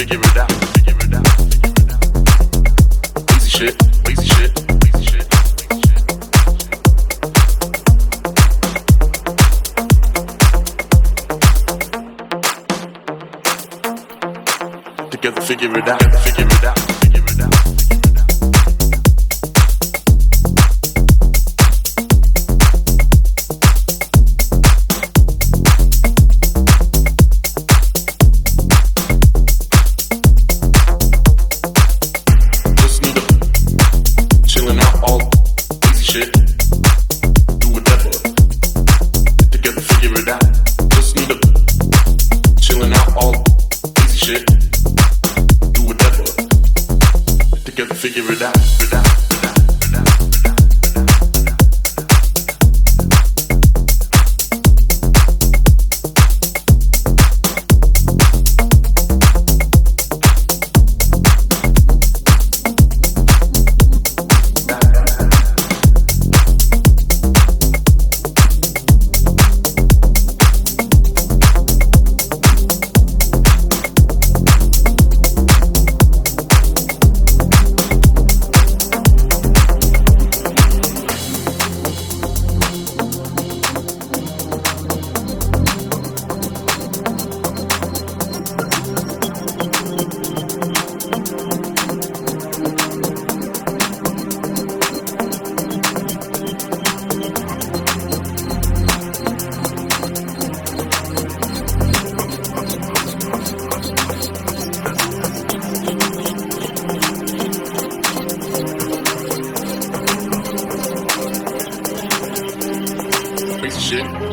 figure it out. Easy shit. Easy shit. Together, figure it out. Figure it out.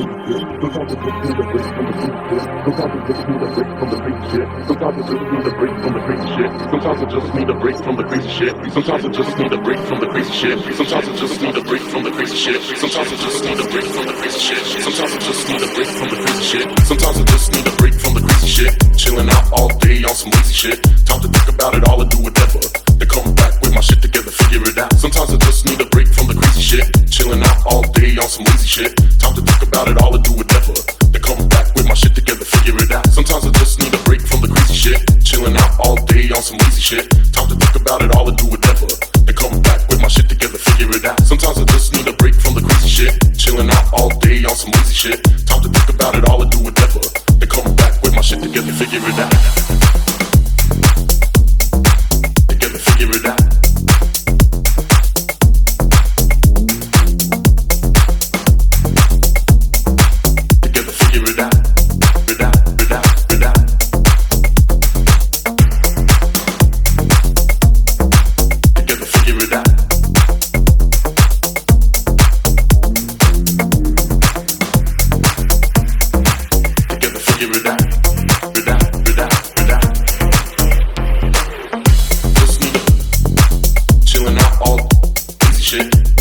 Sometimes I just need a break from the crazy shit. Sometimes I just need a break from the crazy shit. Sometimes I just need a break from the crazy shit. Sometimes I just need a break from the crazy shit. Sometimes I just need a break from the crazy shit. Sometimes I just need a break from the crazy shit. Chilling out all day on some lazy shit. Time to think about it all and do whatever. Then come back with my shit together, figure it out. Sometimes I just need a break from the crazy shit. Chilling out all day on some lazy shit. Shit. Chilling out all day on some lazy shit. Time to think about it all and do whatever. Then come back with my shit together, figure it out. Sometimes I just need a break from the crazy shit. Chilling out all day on some lazy shit. Time to think about it all chilling out all easy shit.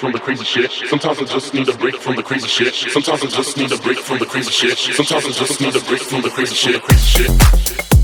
From the crazy shit. Sometimes I just need a break from the crazy shit. Sometimes I just need a break from the crazy shit. Sometimes I just need a break from the crazy shit. Crazy shit.